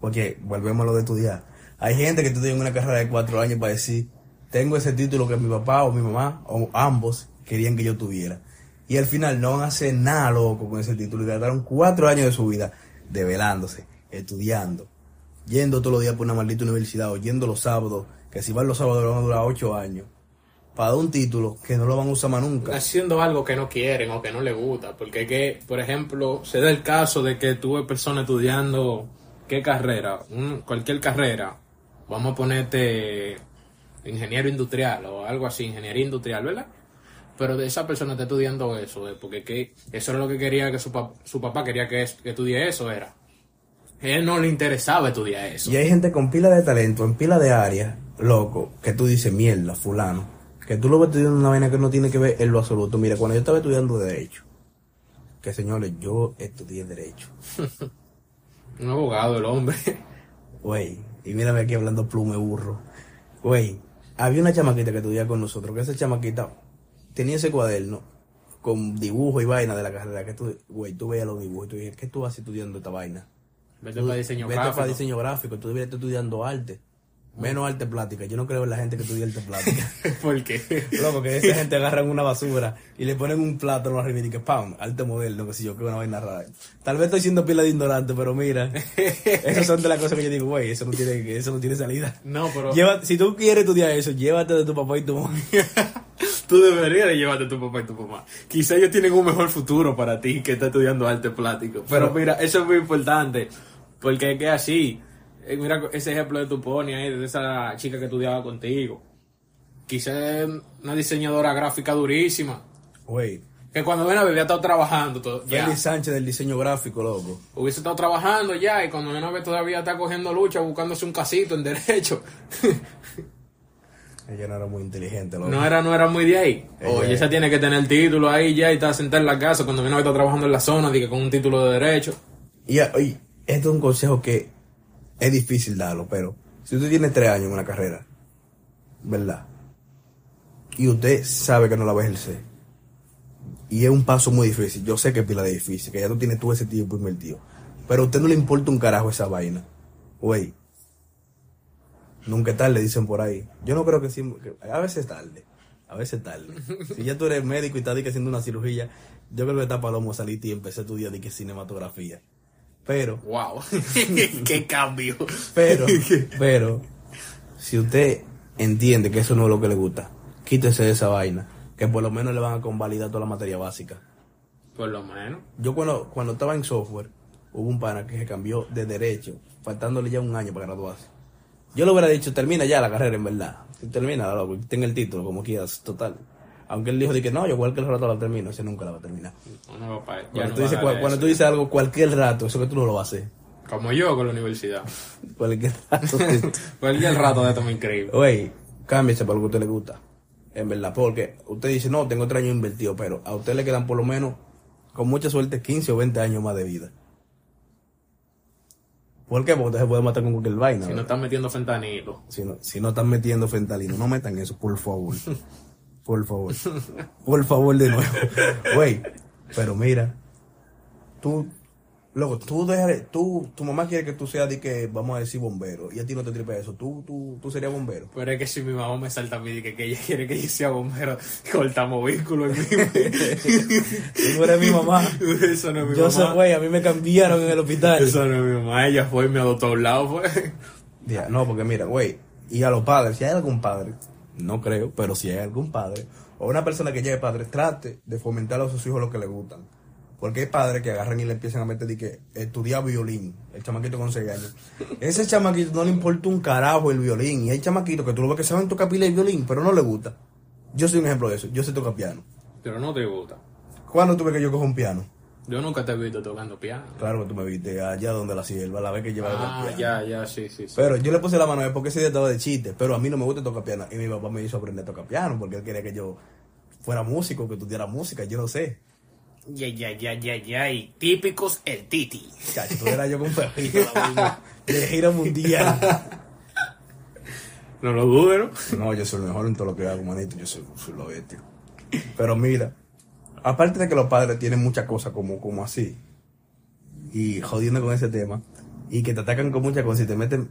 Porque, volvemos a lo de estudiar. Hay gente que estudia en una carrera de cuatro años para decir, tengo ese título que mi papá o mi mamá, o ambos, querían que yo tuviera. Y al final no hacer nada loco con ese título. Y gastaron cuatro años de su vida develándose, estudiando, yendo todos los días por una maldita universidad, o yendo los sábados, que si van los sábados van a durar ocho años, para un título que no lo van a usar más nunca. Haciendo algo que no quieren o que no les gusta. Porque que, por ejemplo, se da el caso de que tuve personas estudiando qué carrera, cualquier carrera. Vamos a ponerte ingeniero industrial o algo así, ingeniería industrial, ¿verdad? Pero de esa persona está estudiando eso, eh, porque que eso era lo que quería que su, pap- su papá quería que, es- que estudie eso, era. Él no le interesaba estudiar eso. Y hay gente con pila de talento, en pila de áreas, loco, que tú dices, mierda, fulano. Que tú lo ves estudiando una vaina que no tiene que ver en lo absoluto. Mira, cuando yo estaba estudiando Derecho, que señores, yo estudié Derecho. [laughs] Un abogado, el hombre. Güey, y mírame aquí hablando plume burro. Güey, había una chamaquita que estudiaba con nosotros, que esa chamaquita tenía ese cuaderno con dibujo y vaina de la carrera. Que tú, güey, tú veías los dibujos y tú dices, ¿qué tú vas estudiando esta vaina? Vete para diseño Vete gráfico. para diseño gráfico, tú deberías estar estudiando arte. Menos arte plástica. Yo no creo en la gente que estudia arte plástica. [laughs] ¿Por qué? Loco, que esa gente agarran una basura y le ponen un plátano arriba y que ¡pam! Arte moderno, que si yo, que una vaina rara. Tal vez estoy siendo pila de ignorante, pero mira, [laughs] esas son de las cosas que yo digo, güey, eso no tiene, eso no tiene salida. No, pero Lleva, si tú quieres estudiar eso, llévate de tu papá y tu mamá. [laughs] tú deberías de llevarte a tu papá y tu mamá. Quizá ellos tienen un mejor futuro para ti que está estudiando arte plástico. Pero Pero- mira, eso es muy importante. Porque es que así, eh, mira ese ejemplo de tu pony ahí, de esa chica que estudiaba contigo. Quizá es una diseñadora gráfica durísima. Güey, Que cuando ven a ver, ya estado trabajando. todo-. Félix Sánchez del diseño gráfico, loco. Hubiese estado trabajando ya y cuando ven a ver todavía está cogiendo lucha, buscándose un casito en derecho. [laughs] Ella no era muy inteligente, loco. No era, no era muy de ahí. Ella- Oye, esa tiene que tener el título ahí ya y está sentada en la casa cuando viene a ver está trabajando en la zona, diga con un título de derecho. Y, y esto es un consejo que es difícil darlo, pero si usted tiene tres años en una carrera, ¿verdad? Y usted sabe que no la va a ejercer. Y es un paso muy difícil. Yo sé que es pila de difícil, que ya tú tienes todo ese tiempo invertido. Pero a usted no le importa un carajo esa vaina. Güey. Nunca es tarde, dicen por ahí. Yo no creo que sí. a veces es tarde. A veces es tarde. [laughs] si ya tú eres médico y estás haciendo una cirugía, yo creo que está palomo saliste y empecé a estudiar de que cinematografía. Pero, Wow. [laughs] Qué cambio. pero, [laughs] pero, si usted entiende que eso no es lo que le gusta, quítese de esa vaina. Que por lo menos le van a convalidar toda la materia básica. Por lo menos. Yo cuando, cuando estaba en software, hubo un pana que se cambió de derecho, faltándole ya un año para graduarse. Yo le hubiera dicho, termina ya la carrera, en verdad. Termina, loco, ten el título, como quieras, total. Aunque él dijo de que no, yo cualquier rato la termino, ese nunca la va a terminar. Uno va pa- ya Cuando, no tú dices, cuando tú dices algo cualquier rato, eso que tú no lo vas a hacer. Como yo con la universidad. [laughs] Cualquier rato. [laughs] Cualquier rato de esto me increíble. Oye, cámbiese para lo que a usted le gusta. En verdad, porque usted dice, no, tengo tres años invertido, pero a usted le quedan por lo menos, con mucha suerte, 15 o 20 años más de vida. ¿Por qué? Porque usted se puede matar con cualquier vaina. Si no están metiendo fentanilo. si, no, si no están metiendo fentalino, no metan eso, por favor. [laughs] Por favor. Por favor, de nuevo. Güey, pero mira, tú, loco, tú dejas, tú, tu mamá quiere que tú seas de que, vamos a decir, bombero, y a ti no te tripe eso. Tú, tú, tú serías bombero. Pero es que si mi mamá me salta a mí y que, que ella quiere que yo sea bombero, cortamos vehículos en mi Tú no eres mi mamá. Eso no es mi Yo mamá. sé, güey, a mí me cambiaron en el hospital. Eso no es mi mamá. Ella fue y me adoptó a un lado, fue. Ya, no, porque mira, güey, y a los padres, si hay algún padre, no creo, pero si hay algún padre, o una persona que lleve padre, trate de fomentar a sus hijos lo que le gustan. Porque hay padres que agarran y le empiezan a meter de que estudiar violín, el chamaquito con 6 años. Ese chamaquito no le importa un carajo el violín, y hay chamaquitos que tú lo ves que saben tocar pila de violín, pero no le gusta. Yo soy un ejemplo de eso, yo sé tocar piano. Pero no te gusta. ¿Cuándo tuve que yo cojo un piano? Yo nunca te he visto tocando piano. Claro que tú me viste allá donde la sierva, la vez que llevaba el Ah, piano. ya, ya, sí, sí, sí. Pero yo le puse la mano a él porque ese día estaba de chiste, pero a mí no me gusta tocar piano. Y mi papá me hizo aprender a tocar piano porque él quería que yo fuera músico, que estudiara música, yo no sé. Ya, ya, ya, ya, ya. Y típicos el titi. Chacho, tú eras yo con [laughs] Pepito la de gira mundial. No lo dudo, ¿no? No, yo soy el mejor en todo lo que hago, manito, yo soy, soy lo bestia. Pero mira, aparte de que los padres tienen muchas cosas como, como así, y jodiendo con ese tema, y que te atacan con muchas cosas y te meten,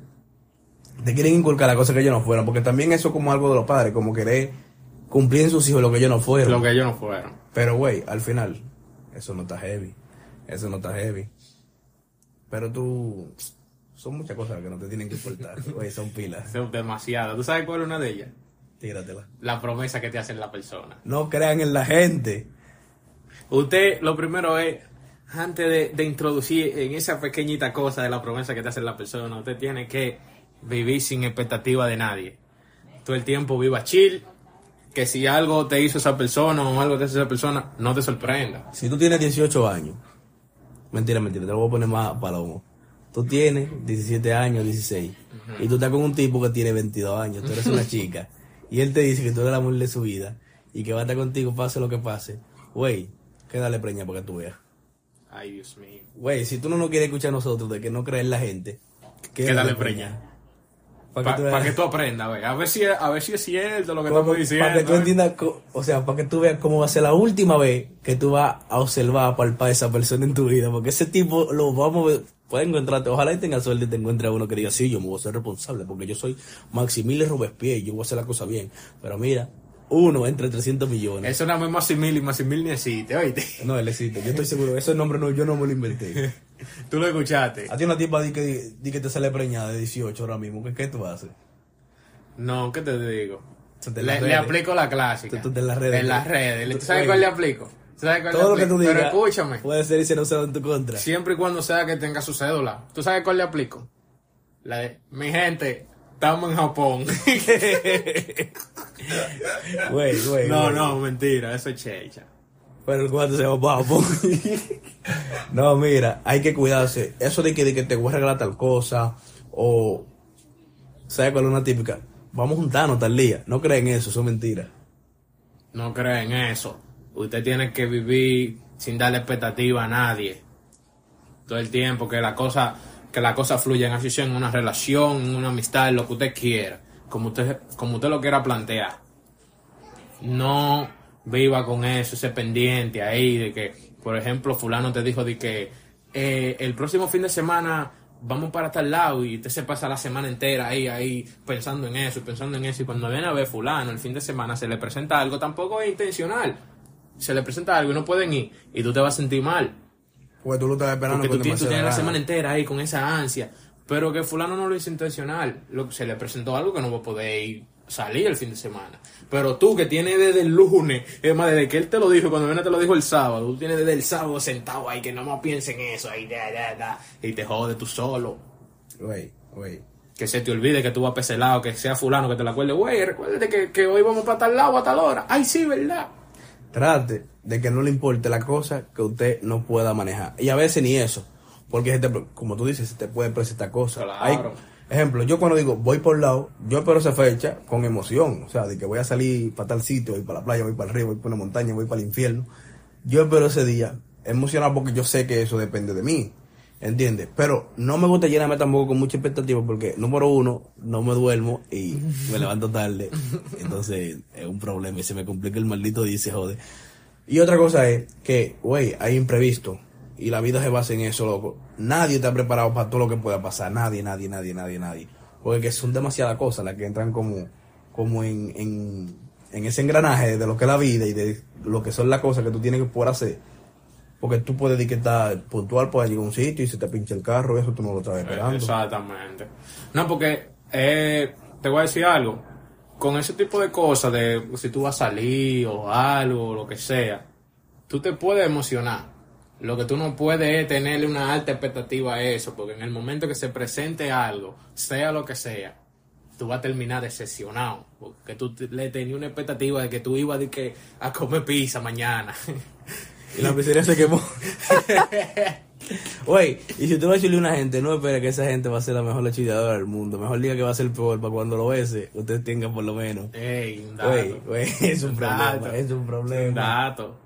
te quieren inculcar las cosas que ellos no fueron, porque también eso es como algo de los padres, como querer cumplir en sus hijos lo que ellos no fueron. Lo que ellos no fueron. Pero, güey, al final, eso no está heavy. Eso no está heavy. Pero tú. Son muchas cosas que no te tienen que importar. [laughs] Güey, son pilas. Eso es demasiado. ¿Tú sabes cuál es una de ellas? Tíratela. La promesa que te hace la persona. No crean en la gente. Usted, lo primero es, antes de, de introducir en esa pequeñita cosa de la promesa que te hace la persona, usted tiene que vivir sin expectativa de nadie. Todo el tiempo viva chill, que si algo te hizo esa persona o algo te hizo esa persona, no te sorprenda. Si tú tienes 18 años. Mentira, mentira, te lo voy a poner más palomo. Tú tienes 17 años, 16. Y tú estás con un tipo que tiene 22 años. Tú eres una [laughs] chica. Y él te dice que tú eres el amor de su vida. Y que va a estar contigo, pase lo que pase. Güey, quédale preña para que tú veas. Ay, Dios mío. Güey, si tú no nos quieres escuchar a nosotros de que no crees en la gente, Quédale preña. Para Para que, tú que aprendas, güey. A ver si, a ver si es cierto lo que estamos diciendo. pa' que tú entiendas, o sea, para que tú veas cómo va a ser la última vez que tú vas a observar, a palpar a esa persona en tu vida, porque ese tipo lo vamos a ver, puede encontrarte, ojalá y tenga suerte y te encuentre a uno que diga, sí, yo me voy a ser responsable, porque yo soy Maximilian Robespierre, yo voy a hacer la cosa bien, pero mira, uno entre 300 millones. Eso nada más Maximil y Maximil ni existe, oíste. No, él existe, yo estoy seguro, ese nombre no, yo no me lo inventé. [laughs] Tú lo escuchaste. A ti una tipa di que, di que te sale preñada de 18 ahora mismo, ¿qué, qué tú haces? No, ¿qué te digo? Se Le, aplico la clásica. Tú- tú en las redes. En las redes. ¿Tú sabes Oye. cuál le aplico? ¿Tú sabes cuál Todo lo que tú digas Pero escúchame. puede ser y ser usado en tu contra. Siempre y cuando sea que tenga su cédula. ¿Tú sabes cuál le aplico? La de, mi gente, estamos en Japón. [laughs] Güey, güey. no, no, mentira, eso es checha. Pero el cuarto se va para Japón. no, mira, hay que cuidarse. Eso de que, de que te voy a regalar tal cosa, o. ¿Sabes cuál es una típica? Vamos a juntarnos tal día. No creen eso, eso es mentira. No creen eso. Usted tiene que vivir sin darle expectativa a nadie. todo el tiempo, que la cosa, que la cosa fluya sea en una relación, en una amistad, en lo que usted quiera, como usted, como usted lo quiera plantear. No viva con eso, ese pendiente ahí de que, por ejemplo, fulano te dijo de que eh, el próximo fin de semana vamos para tal lado y usted se pasa la semana entera ahí, ahí, pensando en eso, pensando en eso, y cuando viene a ver fulano el fin de semana se le presenta algo, tampoco es intencional. Se le presenta algo y no pueden ir, y tú te vas a sentir mal. Pues tú lo estás esperando Porque tú, con tienes- tú demasiada tienes la semana entera ahí con esa ansia. Pero que fulano no lo hizo intencional. Lo, se le presentó algo que no va a poder ir, salir el fin de semana. Pero tú que tienes desde el lunes, es más, desde que él te lo dijo, cuando viene te lo dijo el sábado, tú tienes desde el sábado sentado ahí que no más piensa en eso, ahí, da, da, da, y te jode tú solo. Güey, güey. Que se te olvide que tú vas a ese lado, que sea fulano que te lo acuerde. Güey, recuérdate que, que hoy vamos para tal lado a tal hora. Ay, sí, ¿verdad? Trate de que no le importe la cosa que usted no pueda manejar. Y a veces ni eso. Porque, se te- como tú dices, se te puede presentar cosas. Claro. Hay- ejemplo, yo cuando digo voy por lado, yo espero esa fecha con emoción. O sea, de que voy a salir para tal sitio, voy para la playa, voy para el río, voy para una montaña, voy para el infierno. Yo espero ese día emocionado porque yo sé que eso depende de mí. ¿Entiendes? Pero no me gusta llenarme tampoco con mucha expectativa porque, número uno, no me duermo y me levanto tarde. [laughs] Entonces es un problema y se me complica el maldito día y se jode. Y otra cosa es que, güey, hay imprevisto. Y la vida se basa en eso, loco. Nadie está preparado para todo lo que pueda pasar. Nadie, nadie, nadie, nadie, nadie. Porque que son demasiadas cosas las que entran como, como en, en, en ese engranaje de lo que es la vida y de lo que son las cosas que tú tienes que poder hacer. Porque tú puedes estás puntual para llegar a un sitio y se te pincha el carro eso tú no lo estás esperando. Exactamente. No, porque eh, te voy a decir algo. Con ese tipo de cosas, de si tú vas a salir o algo, lo que sea, tú te puedes emocionar. Lo que tú no puedes es tenerle una alta expectativa a eso, porque en el momento que se presente algo, sea lo que sea, tú vas a terminar decepcionado. Porque tú le tenías una expectativa de que tú ibas de que a comer pizza mañana. [laughs] Y la pizzería se quemó. [laughs] Güey, y si tú vas a a una gente, no espere que esa gente va a ser la mejor lechugadora del mundo. Mejor diga que va a ser peor para cuando lo bese, usted tenga por lo menos. Ey, un dato. Güey, güey, [laughs] es un Un problema, dato. es un Un problema. dato.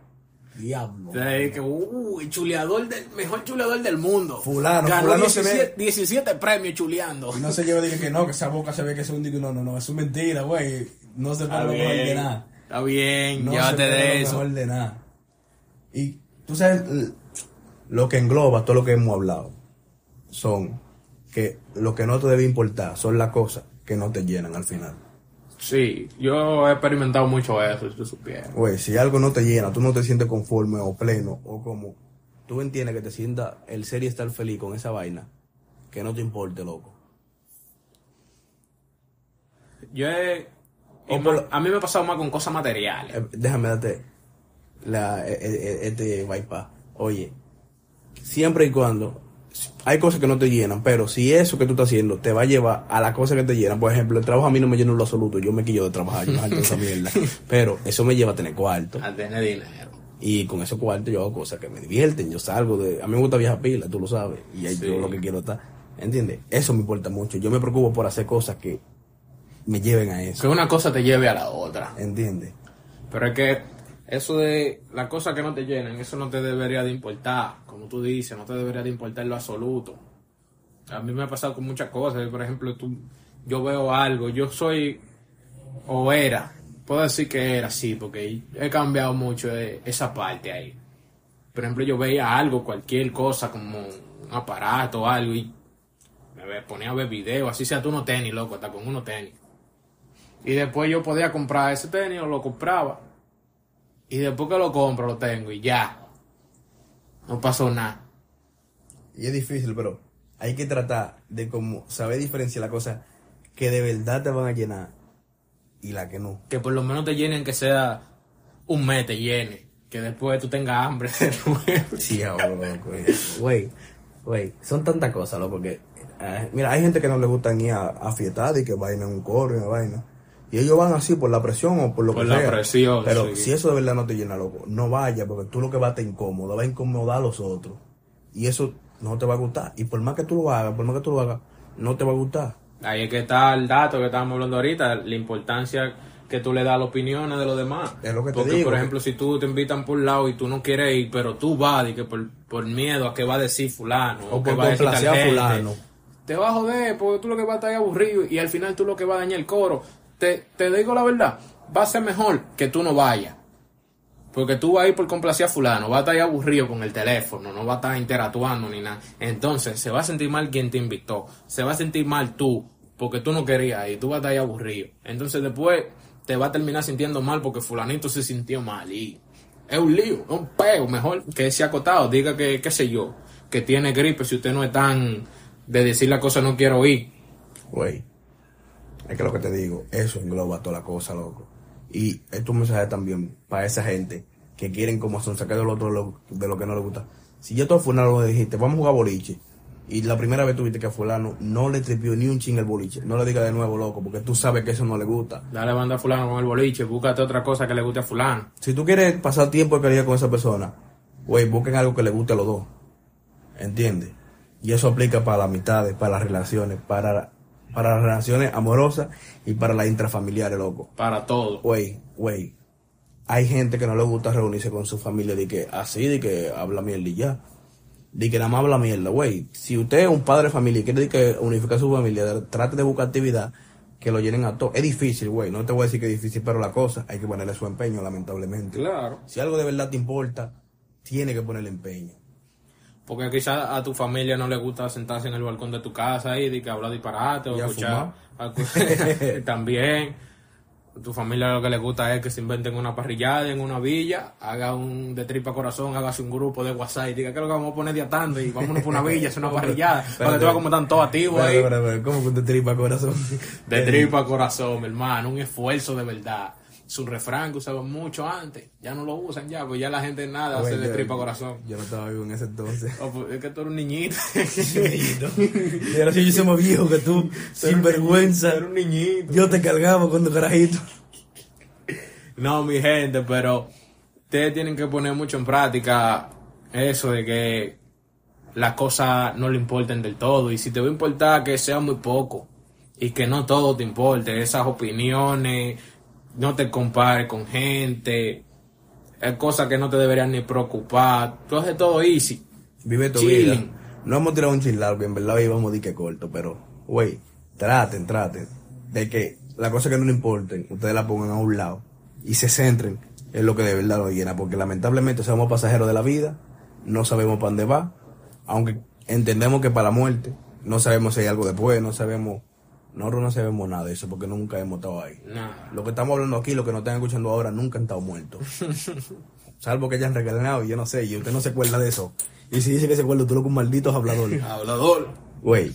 Diablo. O sea, es que, uh, el chuleador del, mejor chuleador del mundo. Fulano, Ganó fulano se 17, ve- 17 premios chuleando. Y no se lleva de que, que no, que esa boca se ve que es un digo, no, no, no, es mentira, güey. No se puede lo mejor de nada. está bien, No llévate se puede de lo eso. mejor de nada. Y tú sabes, lo que engloba todo lo que hemos hablado son que lo que no te debe importar son las cosas que no te llenan al final. Sí, yo he experimentado mucho eso, si tú supieras. Güey, si algo no te llena, tú no te sientes conforme o pleno o como tú entiendes que te sienta el ser y estar feliz con esa vaina, que no te importe, loco. Yo he... Por a mí me ha pasado más con cosas materiales. Eh, déjame darte la, eh, eh, este bypass. Oye, siempre y cuando hay cosas que no te llenan, pero si eso que tú estás haciendo te va a llevar a las cosas que te llenan, por ejemplo, el trabajo a mí no me llena en lo absoluto, yo me quillo de trabajar, yo no esa mierda, [laughs] pero eso me lleva a tener cuarto. A tener dinero. Y con ese cuarto yo hago cosas que me divierten, yo salgo de... A mí me gusta viajar pila, tú lo sabes, y ahí Sí. yo lo que quiero estar. ¿Entiendes? Eso me importa mucho. Yo me preocupo por hacer cosas que me lleven a eso. Que una cosa te lleve a la otra. ¿Entiendes? Pero es que eso de las cosas que no te llenan, eso no te debería de importar. Como tú dices, no te debería de importar lo absoluto. A mí me ha pasado con muchas cosas. Por ejemplo, tú, yo veo algo, yo soy o era, puedo decir que era así, porque he cambiado mucho de esa parte ahí. Por ejemplo, yo veía algo, cualquier cosa, como un aparato o algo, y me ponía a ver videos, así sea tú no tenis, loco, hasta con unos tenis. Y después yo podía comprar ese tenis o lo compraba. Y después que lo compro, lo tengo y ya. No pasó nada. Y es difícil, pero hay que tratar de como saber diferenciar las cosas que de verdad te van a llenar y la que no. Que por lo menos te llenen, que sea un mes te llene. Que después tú tengas hambre [laughs] de nuevo. Sí, ahora, loco. Güey, güey, son tantas cosas, loco, que... eh, mira, hay gente que no le gusta ni a, a y que vaina un coro y una vaina. Y ellos van así por la presión o por lo Por que la sea. presión, Pero sí. si eso de verdad no te llena, loco, no vaya, porque tú lo que vas a estar incómodo, va a incomodar a los otros. Y eso no te va a gustar. Y por más que tú lo hagas, por más que tú lo hagas, no te va a gustar. Ahí es que está el dato que estábamos hablando ahorita, la importancia que tú le das las opiniones de los demás. Es lo que te Porque, digo, por que- ejemplo, si tú te invitan por un lado y tú no quieres ir, pero tú vas y que por, por miedo a que va a decir fulano O que por va a decir tal a gente, fulano. te vas a joder porque tú lo que vas a estar ahí aburrido y al final tú lo que vas a dañar el coro. Te, digo la verdad, va a ser mejor que tú no vayas. Porque tú vas a ir por complacer a fulano, va a estar aburrido con el teléfono, no va a estar interactuando ni nada. Entonces se va a sentir mal quien te invitó, se va a sentir mal tú, porque tú no querías ir, tú vas a estar ahí aburrido. Entonces después te va a terminar sintiendo mal porque fulanito se sintió mal y es un lío, es un peo, mejor que se ha acotado, diga que, qué sé yo, que tiene gripe si usted no es tan de decir la cosa no quiero ir. Güey, es que lo que te digo, eso engloba toda la cosa, loco. Y es un mensaje también para esa gente que quieren como son sacar del otro lo- de lo que no le gusta. Si yo todo fulano le dijiste, vamos a jugar boliche, y la primera vez tuviste que a fulano no le tripió ni un ching el boliche, no le digas de nuevo, loco, porque tú sabes que eso no le gusta. Dale banda a fulano con el boliche, búscate otra cosa que le guste a fulano. Si tú quieres pasar tiempo de calidad con esa persona, güey, busquen algo que le guste a los dos. ¿Entiendes? Y eso aplica para las amistades, para las relaciones, para, para las relaciones amorosas y para las intrafamiliares, loco. Para todo. Güey, güey. Hay gente que no le gusta reunirse con su familia de que así, de que habla mierda y ya. De que nada más habla mierda, güey. Si usted es un padre de familia y quiere de que unificar su familia, trate de buscar actividad que lo llenen a todo. Es difícil, güey. No te voy a decir que es difícil, pero la cosa hay que ponerle su empeño, lamentablemente. Claro. Si algo de verdad te importa, tiene que ponerle empeño. Porque quizás a tu familia no le gusta sentarse en el balcón de tu casa y de que habla disparate o escuchar. [laughs] También. A tu familia lo que le gusta es que se inventen una parrillada en una villa, haga un de tripa corazón, hágase un grupo de WhatsApp y diga que lo que vamos a poner de atando y vámonos por una [laughs] villa, hacer una parrillada. Para que tú veas cómo están todos activos ahí. ¿Cómo que te tripa corazón? De [laughs] tripa corazón, mi hermano, un esfuerzo de verdad. Es un refrán que usaban mucho antes, ya no lo usan ya, pues ya la gente nada hace Güey, de yo- tripa corazón. Yo no estaba vivo en ese entonces. [laughs] Oh, pues, es que tú eres un niñito. [laughs] Y ahora sí yo soy más viejo que tú, sin vergüenza. Era un niñito. Yo te cargaba cuando carajito. No, mi gente, pero ustedes tienen que poner mucho en práctica eso de que las cosas no le importen del todo. Y si te va a importar, que sea muy poco. Y que no todo te importe. Esas opiniones, no te compares con gente. Es cosas que no te deberían ni preocupar. Tú haces todo easy. Vive tu Chilling. vida. No hemos tirado un chill largo, en verdad íbamos a que corto, pero, güey, traten, traten de que las cosas que no le importen, ustedes las pongan a un lado y se centren en lo que de verdad lo llena, porque lamentablemente somos pasajeros de la vida, no sabemos para dónde va, aunque entendemos que para la muerte, no sabemos si hay algo después, no sabemos, nosotros no sabemos nada de eso, porque nunca hemos estado ahí. Nada. Lo que estamos hablando aquí, lo que nos están escuchando ahora, nunca han estado muertos. [laughs] Salvo que hayan regalenado, y yo no sé, y usted no se acuerda de eso. Y si dice que se acuerda, tú lo que un maldito hablador. Hablador. Güey.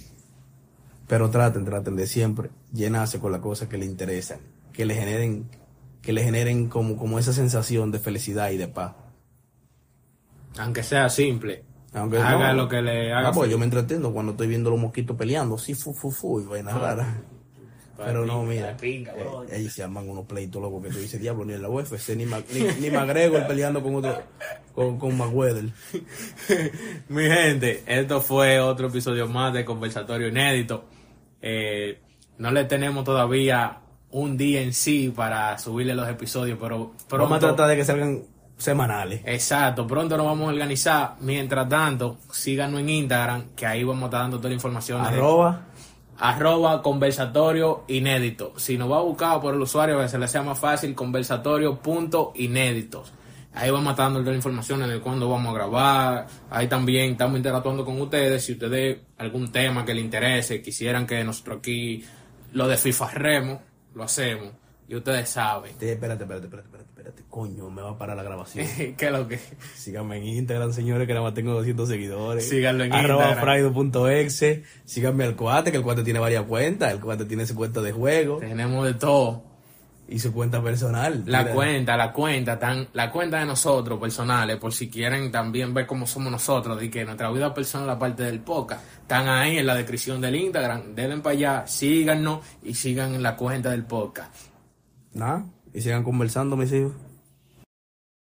Pero traten, traten de siempre llenarse con las cosas que le interesan, que le generen, que le generen como, como esa sensación de felicidad y de paz. Aunque sea simple. Aunque haga no. lo que le haga. Ah, pues yo me entretengo cuando estoy viendo los mosquitos peleando, sí, fu, fu, fu, y vaina rara. Pero no, mira, pinga, eh, ellos se llaman unos pleitos locos que tú dices, diablo, ni en la UFC, ni, Ma- ni, ni McGregor peleando con otro, con, con Mayweather. [laughs] Mi gente, esto fue otro episodio más de Conversatorio Inédito. Eh, no le tenemos todavía un día en sí para subirle los episodios, pero pronto, Vamos a tratar de que salgan semanales. Exacto, pronto nos vamos a organizar. Mientras tanto, síganos en Instagram, que ahí vamos a estar dando toda la información. de- Arroba, arroba conversatorio inédito. Si nos va a buscar por el usuario, que se le sea más fácil, conversatorio.inéditos. Ahí vamos a estar dando toda la información de cuándo vamos a grabar. Ahí también estamos interactuando con ustedes. Si ustedes algún tema que les interese, quisieran que nosotros aquí lo desfifarremos, lo hacemos. Y ustedes saben. Te- espérate, espérate, espérate, espérate, espérate, coño, me va a parar la grabación. [laughs] ¿Qué es lo que? Síganme en Instagram, señores, que nada más tengo 200 seguidores. Síganlo en Arroba fraido.exe. Síganme al cuate, que el cuate tiene varias cuentas. El cuate tiene su cuenta de juego Tenemos de todo. y su cuenta personal. La Mira, cuenta, la cuenta, tan, la cuenta de nosotros personales, por si quieren también ver cómo somos nosotros, y que nuestra vida personal, aparte del podcast, están ahí en la descripción del Instagram. Denle para allá, síganos y sigan en la cuenta del podcast. Nada, y sigan conversando, mis hijos.